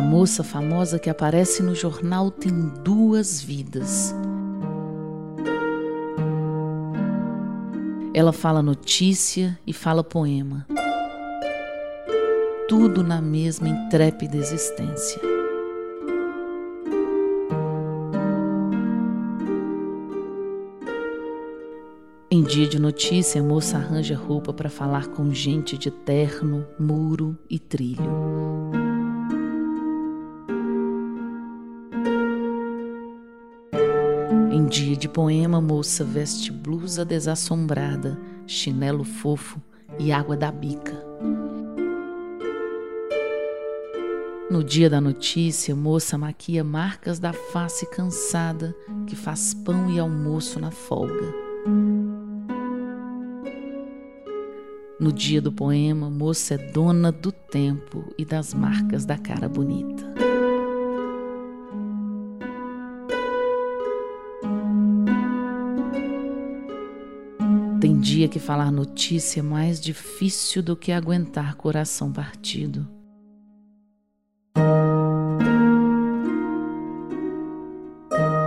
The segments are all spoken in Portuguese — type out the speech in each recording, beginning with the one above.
moça famosa que aparece no jornal tem duas vidas. Ela fala notícia e fala poema. Tudo na mesma intrépida existência. Em dia de notícia, a moça arranja roupa para falar com gente de terno, muro e trilho. Em dia de poema, moça veste blusa desassombrada, chinelo fofo e água da bica. No dia da notícia, moça maquia marcas da face cansada que faz pão e almoço na folga. No dia do poema, moça é dona do tempo e das marcas da cara bonita. Tem dia que falar notícia é mais difícil do que aguentar coração partido.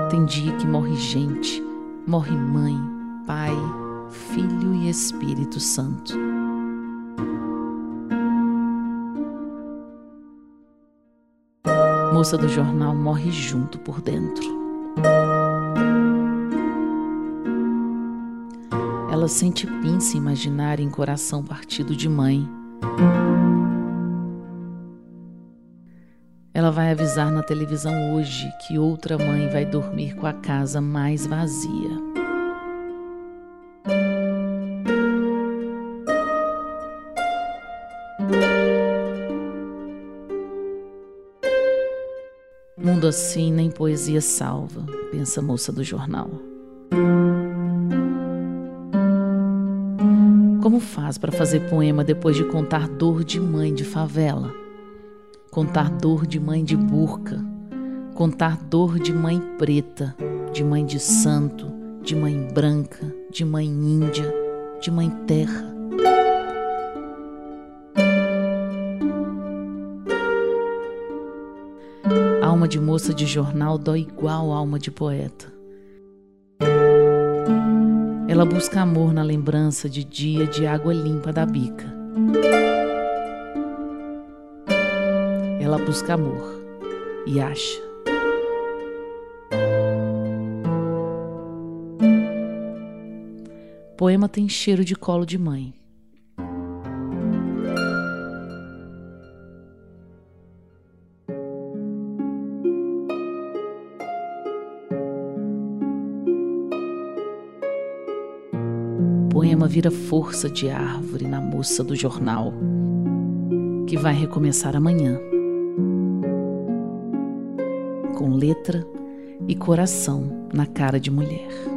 Tem dia que morre gente, morre mãe, pai, Filho e Espírito Santo. Moça do jornal morre junto por dentro. Ela sente pinça imaginar em coração partido de mãe. Ela vai avisar na televisão hoje que outra mãe vai dormir com a casa mais vazia. Mundo assim nem poesia salva, pensa a moça do jornal. Como faz para fazer poema depois de contar dor de mãe de favela? Contar dor de mãe de burca, contar dor de mãe preta, de mãe de santo, de mãe branca, de mãe índia, de mãe terra. alma de moça de jornal dói igual alma de poeta. Ela busca amor na lembrança de dia de água limpa da bica. Ela busca amor e acha. Poema tem cheiro de colo de mãe. Poema vira força de árvore na moça do jornal, que vai recomeçar amanhã, com letra e coração na cara de mulher.